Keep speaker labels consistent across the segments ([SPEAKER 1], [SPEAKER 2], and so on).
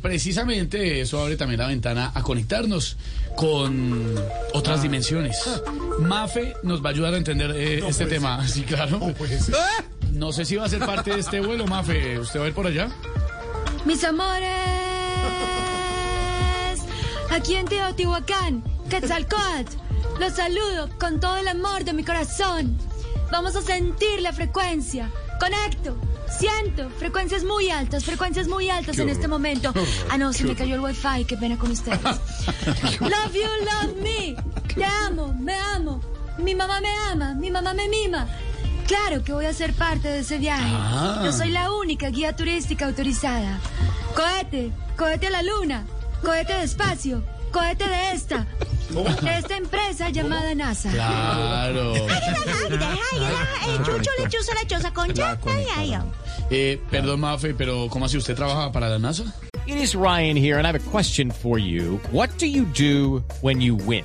[SPEAKER 1] Precisamente eso abre también la ventana a conectarnos con otras dimensiones. Mafe nos va a ayudar a entender eh, este tema. Sí, claro. No sé si va a ser parte de este vuelo, Mafe. ¿Usted va a ir por allá?
[SPEAKER 2] Mis amores, aquí en Teotihuacán, Quetzalcóatl, los saludo con todo el amor de mi corazón. Vamos a sentir la frecuencia. Conecto, siento frecuencias muy altas, frecuencias muy altas en este momento. Ah, no, se me cayó el wifi, qué pena con ustedes. Love you, love me. Te amo, me amo. Mi mamá me ama, mi mamá me mima. Claro que voy a ser parte de ese viaje. Yo soy la única guía turística autorizada. Cohete, cohete a la luna, cohete de espacio, cohete de esta, de esta empresa llamada NASA.
[SPEAKER 1] Claro.
[SPEAKER 2] Chucho, lechuza, lechosa, concha.
[SPEAKER 1] Eh, perdón, Mafe, pero ¿cómo así usted trabaja para la NASA?
[SPEAKER 3] It is Ryan here, and I have a question for you. What do you do when you win?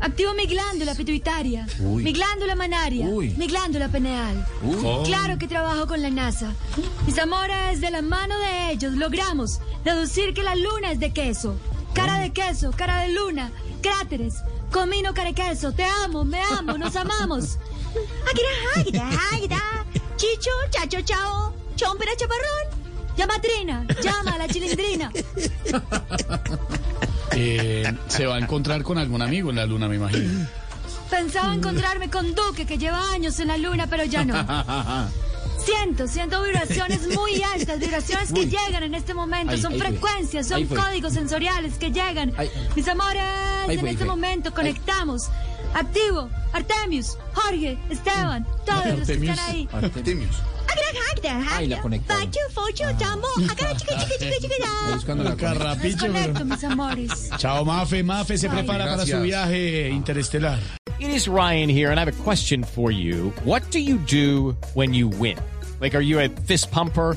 [SPEAKER 2] Activo mi glándula pituitaria, mi glándula manaria, mi glándula pineal. Claro que trabajo con la NASA. Mis amores, de la mano de ellos logramos deducir que la luna es de queso. Cara de queso, cara de luna, cráteres, comino cara de queso. Te amo, me amo, nos amamos. Águila, águila, águila. Chicho, chacho, chao. Chompera, chaparrón. Llama a Trina, llama a la chilindrina.
[SPEAKER 1] Eh, se va a encontrar con algún amigo en la luna, me imagino.
[SPEAKER 2] Pensaba encontrarme con Duque, que lleva años en la luna, pero ya no. Siento, siento vibraciones muy altas, vibraciones que llegan en este momento. Son frecuencias, son códigos sensoriales que llegan. Mis amores, en
[SPEAKER 4] fue,
[SPEAKER 2] este
[SPEAKER 4] fue.
[SPEAKER 2] momento conectamos. Activo, Artemius, Jorge, Esteban, todos los que están ahí.
[SPEAKER 4] Artemius. Ay, la conectaron. Ahí buscando la
[SPEAKER 2] Los
[SPEAKER 1] Carrapicho,
[SPEAKER 2] conecto,
[SPEAKER 1] pero-
[SPEAKER 2] mis amores.
[SPEAKER 1] Chao, Mafe. Mafe se prepara para su viaje interestelar.
[SPEAKER 3] It is Ryan here, and I have a question for you. What do you do when you win? Like, are you a fist pumper?